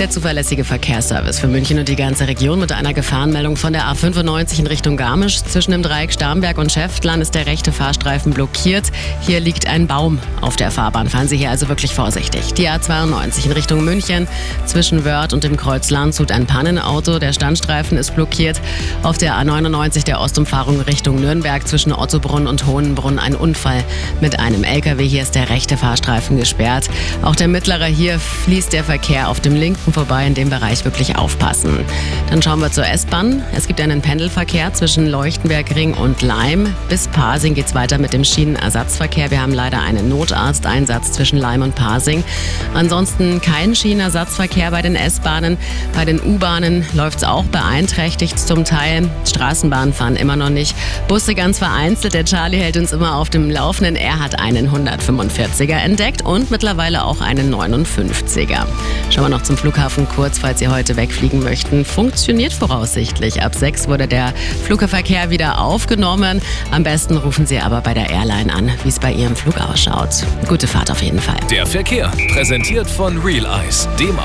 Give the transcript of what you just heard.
Der zuverlässige Verkehrsservice für München und die ganze Region mit einer Gefahrenmeldung von der A95 in Richtung Garmisch. Zwischen dem Dreieck Starnberg und Schäftlarn ist der rechte Fahrstreifen blockiert. Hier liegt ein Baum auf der Fahrbahn. Fahren Sie hier also wirklich vorsichtig. Die A92 in Richtung München. Zwischen Wörth und dem Kreuz Landshut ein Pannenauto. Der Standstreifen ist blockiert. Auf der A99 der Ostumfahrung Richtung Nürnberg zwischen Ottobrunn und Hohenbrunn ein Unfall mit einem LKW. Hier ist der rechte Fahrstreifen gesperrt. Auch der mittlere hier fließt der Verkehr auf dem linken Straßen vorbei. In dem Bereich wirklich aufpassen. Dann schauen wir zur S-Bahn. Es gibt einen Pendelverkehr zwischen Leuchtenbergring und Leim. Bis Pasing geht es weiter mit dem Schienenersatzverkehr. Wir haben leider einen Notarzteinsatz zwischen Leim und Pasing. Ansonsten kein Schienenersatzverkehr bei den S-Bahnen. Bei den U-Bahnen läuft es auch beeinträchtigt zum Teil. Straßenbahnen fahren immer noch nicht. Busse ganz vereinzelt. Der Charlie hält uns immer auf dem Laufenden. Er hat einen 145er entdeckt und mittlerweile auch einen 59er. Schauen wir noch zum Flughafen. Flughafen kurz, falls Sie heute wegfliegen möchten. Funktioniert voraussichtlich. Ab 6 wurde der Flugverkehr wieder aufgenommen. Am besten rufen Sie aber bei der Airline an, wie es bei Ihrem Flug ausschaut. Gute Fahrt auf jeden Fall. Der Verkehr, präsentiert von Real Eyes, dem